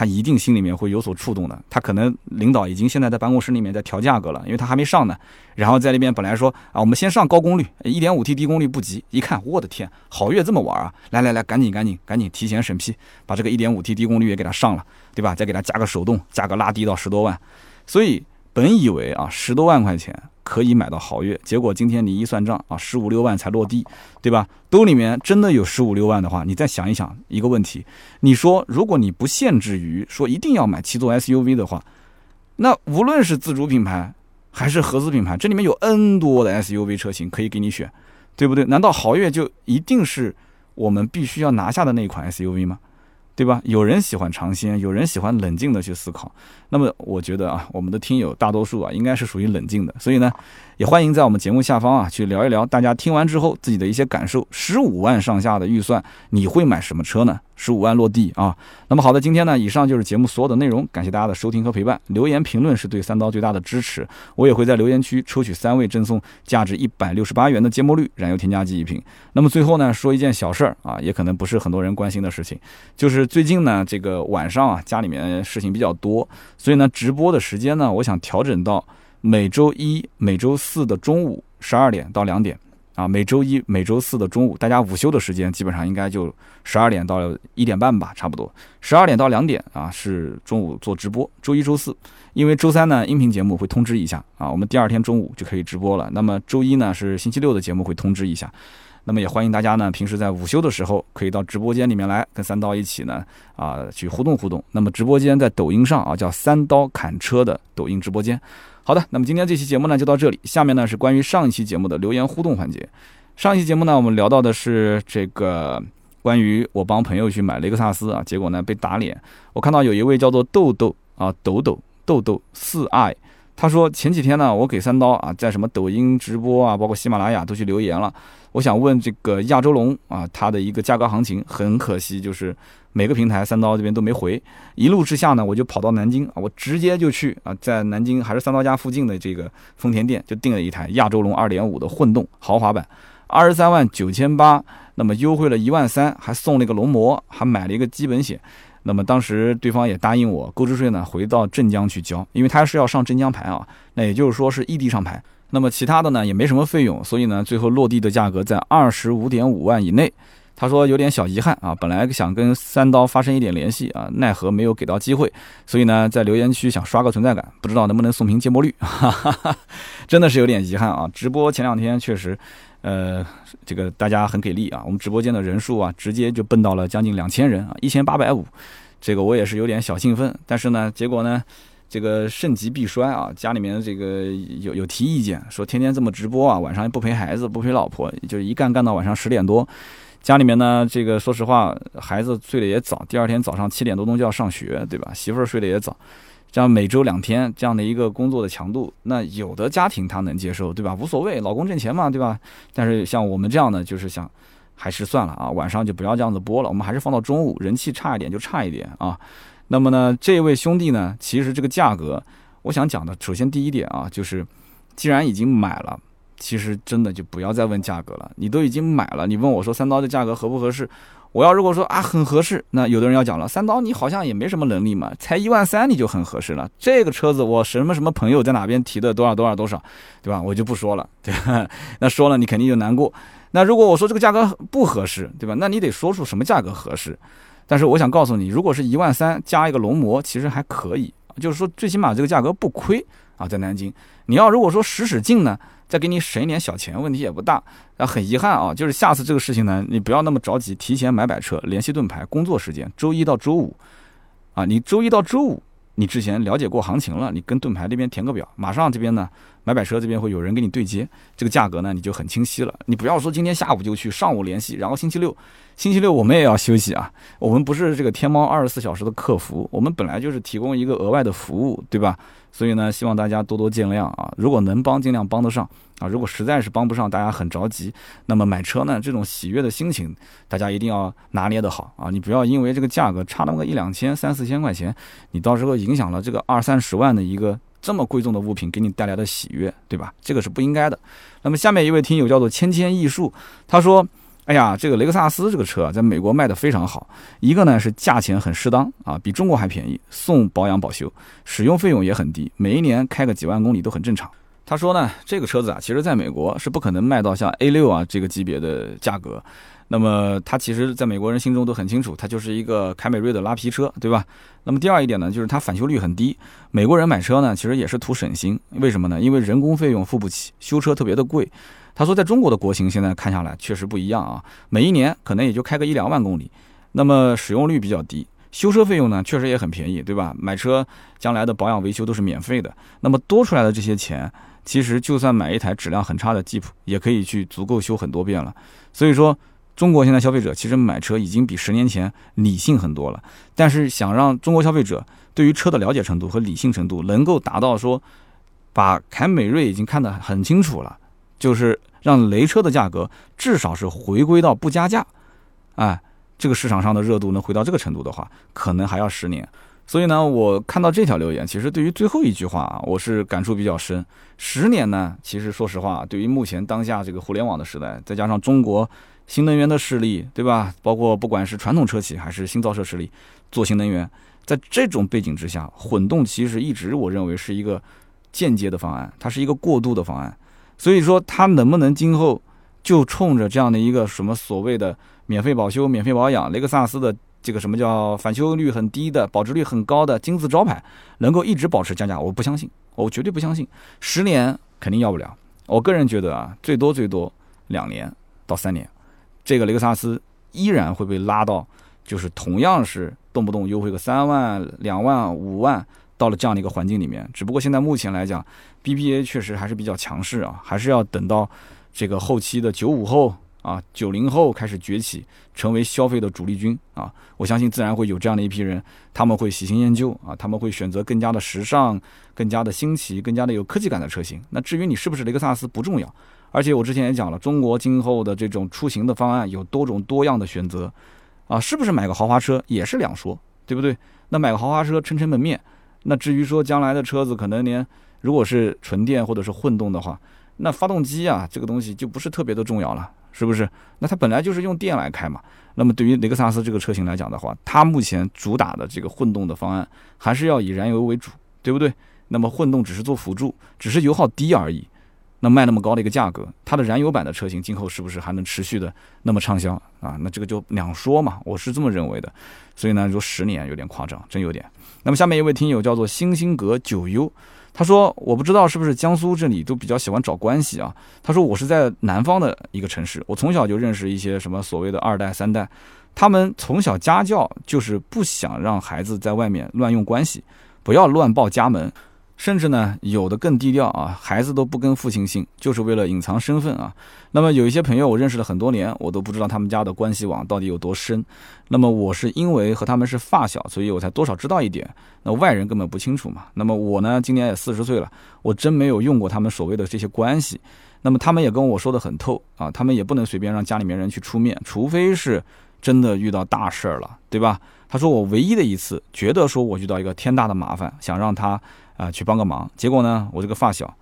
他一定心里面会有所触动的，他可能领导已经现在在办公室里面在调价格了，因为他还没上呢。然后在那边本来说啊，我们先上高功率，一点五 T 低功率不急。一看，我的天，豪越这么玩啊！来来来，赶紧赶紧赶紧提前审批，把这个一点五 T 低功率也给他上了，对吧？再给他加个手动，价格拉低到十多万。所以本以为啊，十多万块钱。可以买到豪越，结果今天你一算账啊，十五六万才落地，对吧？兜里面真的有十五六万的话，你再想一想一个问题，你说如果你不限制于说一定要买七座 SUV 的话，那无论是自主品牌还是合资品牌，这里面有 N 多的 SUV 车型可以给你选，对不对？难道豪越就一定是我们必须要拿下的那一款 SUV 吗？对吧？有人喜欢尝鲜，有人喜欢冷静的去思考。那么，我觉得啊，我们的听友大多数啊，应该是属于冷静的。所以呢，也欢迎在我们节目下方啊，去聊一聊大家听完之后自己的一些感受。十五万上下的预算，你会买什么车呢？十五万落地啊！那么好的，今天呢，以上就是节目所有的内容，感谢大家的收听和陪伴。留言评论是对三刀最大的支持，我也会在留言区抽取三位赠送价值一百六十八元的芥末绿燃油添加剂一瓶。那么最后呢，说一件小事儿啊，也可能不是很多人关心的事情，就是最近呢，这个晚上啊，家里面事情比较多，所以呢，直播的时间呢，我想调整到每周一、每周四的中午十二点到两点。啊，每周一、每周四的中午，大家午休的时间基本上应该就十二点到一点半吧，差不多。十二点到两点啊，是中午做直播。周一、周四，因为周三呢，音频节目会通知一下啊，我们第二天中午就可以直播了。那么周一呢，是星期六的节目会通知一下。那么也欢迎大家呢，平时在午休的时候可以到直播间里面来，跟三刀一起呢啊去互动互动。那么直播间在抖音上啊，叫三刀砍车的抖音直播间。好的，那么今天这期节目呢就到这里。下面呢是关于上一期节目的留言互动环节。上一期节目呢，我们聊到的是这个关于我帮朋友去买雷克萨斯啊，结果呢被打脸。我看到有一位叫做豆豆啊，豆豆豆豆四爱，他说前几天呢，我给三刀啊在什么抖音直播啊，包括喜马拉雅都去留言了。我想问这个亚洲龙啊，它的一个价格行情，很可惜就是每个平台三刀这边都没回。一怒之下呢，我就跑到南京啊，我直接就去啊，在南京还是三刀家附近的这个丰田店就订了一台亚洲龙2.5的混动豪华版，二十三万九千八，那么优惠了一万三，还送了一个龙膜，还买了一个基本险。那么当时对方也答应我购置税呢回到镇江去交，因为他是要上镇江牌啊，那也就是说是异地上牌。那么其他的呢也没什么费用，所以呢最后落地的价格在二十五点五万以内。他说有点小遗憾啊，本来想跟三刀发生一点联系啊，奈何没有给到机会，所以呢在留言区想刷个存在感，不知道能不能送瓶芥末绿，哈哈哈，真的是有点遗憾啊。直播前两天确实，呃，这个大家很给力啊，我们直播间的人数啊直接就奔到了将近两千人啊，一千八百五，这个我也是有点小兴奋，但是呢结果呢。这个盛极必衰啊！家里面这个有有提意见，说天天这么直播啊，晚上不陪孩子，不陪老婆，就是一干干到晚上十点多。家里面呢，这个说实话，孩子睡得也早，第二天早上七点多钟就要上学，对吧？媳妇儿睡得也早，这样每周两天这样的一个工作的强度，那有的家庭他能接受，对吧？无所谓，老公挣钱嘛，对吧？但是像我们这样的，就是想还是算了啊，晚上就不要这样子播了，我们还是放到中午，人气差一点就差一点啊。那么呢，这位兄弟呢，其实这个价格，我想讲的，首先第一点啊，就是既然已经买了，其实真的就不要再问价格了。你都已经买了，你问我说三刀的价格合不合适？我要如果说啊很合适，那有的人要讲了，三刀你好像也没什么能力嘛，才一万三你就很合适了。这个车子我什么什么朋友在哪边提的多少多少多少，对吧？我就不说了，对吧？那说了你肯定就难过。那如果我说这个价格不合适，对吧？那你得说出什么价格合适。但是我想告诉你，如果是一万三加一个龙膜，其实还可以，就是说最起码这个价格不亏啊。在南京，你要如果说使使劲呢，再给你省一点小钱，问题也不大。啊，很遗憾啊，就是下次这个事情呢，你不要那么着急，提前买摆车，联系盾牌，工作时间周一到周五，啊，你周一到周五。你之前了解过行情了，你跟盾牌这边填个表，马上这边呢买摆车这边会有人给你对接，这个价格呢你就很清晰了。你不要说今天下午就去，上午联系，然后星期六，星期六我们也要休息啊。我们不是这个天猫二十四小时的客服，我们本来就是提供一个额外的服务，对吧？所以呢，希望大家多多见谅啊。如果能帮，尽量帮得上啊。如果实在是帮不上，大家很着急，那么买车呢这种喜悦的心情，大家一定要拿捏得好啊。你不要因为这个价格差那么个一两千、三四千块钱，你到时候影响了这个二三十万的一个这么贵重的物品给你带来的喜悦，对吧？这个是不应该的。那么下面一位听友叫做千千艺术，他说。哎呀，这个雷克萨斯这个车啊在美国卖的非常好。一个呢是价钱很适当啊，比中国还便宜，送保养保修，使用费用也很低，每一年开个几万公里都很正常。他说呢，这个车子啊，其实在美国是不可能卖到像 A 六啊这个级别的价格。那么它其实在美国人心中都很清楚，它就是一个凯美瑞的拉皮车，对吧？那么第二一点呢，就是它返修率很低。美国人买车呢，其实也是图省心，为什么呢？因为人工费用付不起，修车特别的贵。他说，在中国的国情现在看下来确实不一样啊，每一年可能也就开个一两万公里，那么使用率比较低，修车费用呢确实也很便宜，对吧？买车将来的保养维修都是免费的，那么多出来的这些钱，其实就算买一台质量很差的吉普，也可以去足够修很多遍了。所以说，中国现在消费者其实买车已经比十年前理性很多了，但是想让中国消费者对于车的了解程度和理性程度能够达到说，把凯美瑞已经看得很清楚了，就是。让雷车的价格至少是回归到不加价，哎，这个市场上的热度能回到这个程度的话，可能还要十年。所以呢，我看到这条留言，其实对于最后一句话啊，我是感触比较深。十年呢，其实说实话，对于目前当下这个互联网的时代，再加上中国新能源的势力，对吧？包括不管是传统车企还是新造车势力做新能源，在这种背景之下，混动其实一直我认为是一个间接的方案，它是一个过渡的方案。所以说，它能不能今后就冲着这样的一个什么所谓的免费保修、免费保养，雷克萨斯的这个什么叫返修率很低的、保值率很高的金字招牌，能够一直保持降价？我不相信，我绝对不相信。十年肯定要不了。我个人觉得啊，最多最多两年到三年，这个雷克萨斯依然会被拉到，就是同样是动不动优惠个三万、两万、五万。到了这样的一个环境里面，只不过现在目前来讲，BBA 确实还是比较强势啊，还是要等到这个后期的九五后啊、九零后开始崛起，成为消费的主力军啊。我相信自然会有这样的一批人，他们会喜新厌旧啊，他们会选择更加的时尚、更加的新奇、更加的有科技感的车型。那至于你是不是雷克萨斯不重要，而且我之前也讲了，中国今后的这种出行的方案有多种多样的选择啊，是不是买个豪华车也是两说，对不对？那买个豪华车撑撑门面。那至于说将来的车子可能连如果是纯电或者是混动的话，那发动机啊这个东西就不是特别的重要了，是不是？那它本来就是用电来开嘛。那么对于雷克萨斯这个车型来讲的话，它目前主打的这个混动的方案还是要以燃油为主，对不对？那么混动只是做辅助，只是油耗低而已。那卖那么高的一个价格，它的燃油版的车型今后是不是还能持续的那么畅销啊？那这个就两说嘛，我是这么认为的。所以呢，说十年有点夸张，真有点。那么下面一位听友叫做星星阁九幽，他说我不知道是不是江苏这里都比较喜欢找关系啊。他说我是在南方的一个城市，我从小就认识一些什么所谓的二代三代，他们从小家教就是不想让孩子在外面乱用关系，不要乱报家门。甚至呢，有的更低调啊，孩子都不跟父亲姓，就是为了隐藏身份啊。那么有一些朋友，我认识了很多年，我都不知道他们家的关系网到底有多深。那么我是因为和他们是发小，所以我才多少知道一点。那外人根本不清楚嘛。那么我呢，今年也四十岁了，我真没有用过他们所谓的这些关系。那么他们也跟我说的很透啊，他们也不能随便让家里面人去出面，除非是真的遇到大事儿了，对吧？他说我唯一的一次觉得说我遇到一个天大的麻烦，想让他。啊，去帮个忙，结果呢，我这个发小，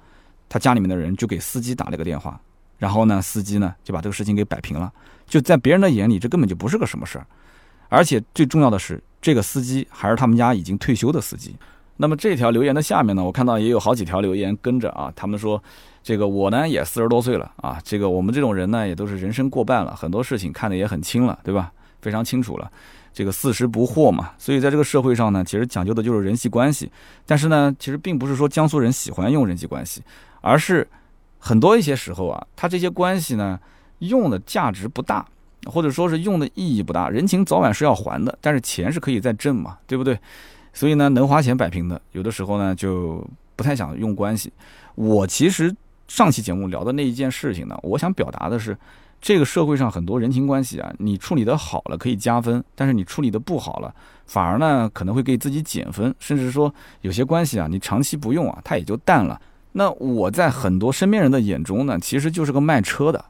他家里面的人就给司机打了个电话，然后呢，司机呢就把这个事情给摆平了，就在别人的眼里，这根本就不是个什么事儿，而且最重要的是，这个司机还是他们家已经退休的司机。那么这条留言的下面呢，我看到也有好几条留言跟着啊，他们说，这个我呢也四十多岁了啊，这个我们这种人呢也都是人生过半了，很多事情看得也很清了，对吧？非常清楚了。这个四十不惑嘛，所以在这个社会上呢，其实讲究的就是人际关系。但是呢，其实并不是说江苏人喜欢用人际关系，而是很多一些时候啊，他这些关系呢，用的价值不大，或者说是用的意义不大，人情早晚是要还的，但是钱是可以再挣嘛，对不对？所以呢，能花钱摆平的，有的时候呢就不太想用关系。我其实上期节目聊的那一件事情呢，我想表达的是，这个社会上很多人情关系啊，你处理的好了可以加分，但是你处理的不好了，反而呢可能会给自己减分，甚至说有些关系啊，你长期不用啊，它也就淡了。那我在很多身边人的眼中呢，其实就是个卖车的，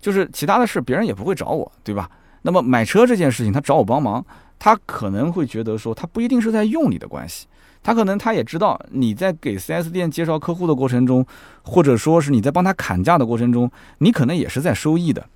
就是其他的事别人也不会找我，对吧？那么买车这件事情，他找我帮忙，他可能会觉得说，他不一定是在用你的关系，他可能他也知道你在给 4S 店介绍客户的过程中，或者说是你在帮他砍价的过程中，你可能也是在收益的。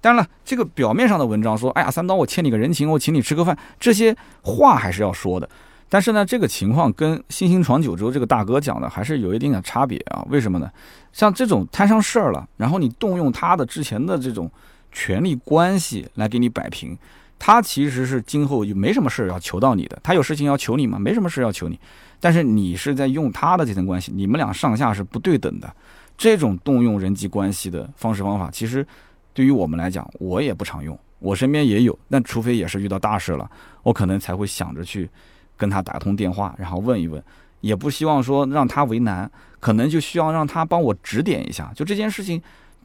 当然了，这个表面上的文章说，哎呀，三刀，我欠你个人情，我请你吃个饭，这些话还是要说的。但是呢，这个情况跟星星闯九州这个大哥讲的还是有一定的差别啊？为什么呢？像这种摊上事儿了，然后你动用他的之前的这种权力关系来给你摆平，他其实是今后就没什么事要求到你的。他有事情要求你吗？没什么事要求你。但是你是在用他的这层关系，你们俩上下是不对等的。这种动用人际关系的方式方法，其实对于我们来讲，我也不常用。我身边也有，但除非也是遇到大事了，我可能才会想着去。跟他打通电话，然后问一问，也不希望说让他为难，可能就需要让他帮我指点一下，就这件事情，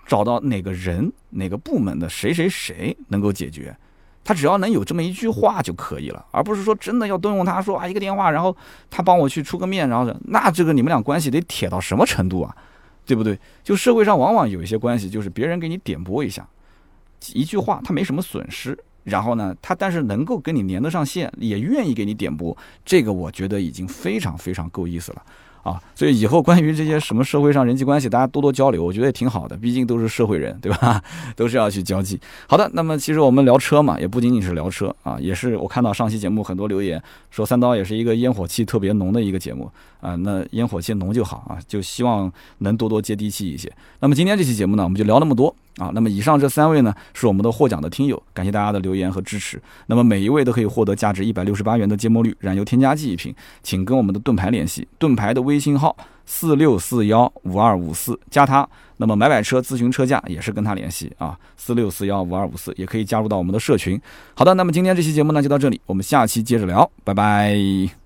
找到哪个人、哪个部门的谁谁谁能够解决，他只要能有这么一句话就可以了，而不是说真的要动用他说啊一个电话，然后他帮我去出个面，然后那这个你们俩关系得铁到什么程度啊，对不对？就社会上往往有一些关系，就是别人给你点拨一下，一句话他没什么损失。然后呢，他但是能够跟你连得上线，也愿意给你点拨，这个我觉得已经非常非常够意思了。啊，所以以后关于这些什么社会上人际关系，大家多多交流，我觉得也挺好的。毕竟都是社会人，对吧？都是要去交际。好的，那么其实我们聊车嘛，也不仅仅是聊车啊，也是我看到上期节目很多留言说三刀也是一个烟火气特别浓的一个节目啊。那烟火气浓就好啊，就希望能多多接地气一些。那么今天这期节目呢，我们就聊那么多啊。那么以上这三位呢，是我们的获奖的听友，感谢大家的留言和支持。那么每一位都可以获得价值一百六十八元的芥末绿燃油添加剂一瓶，请跟我们的盾牌联系，盾牌的微。信号四六四幺五二五四加他，那么买买车咨询车价也是跟他联系啊，四六四幺五二五四也可以加入到我们的社群。好的，那么今天这期节目呢就到这里，我们下期接着聊，拜拜。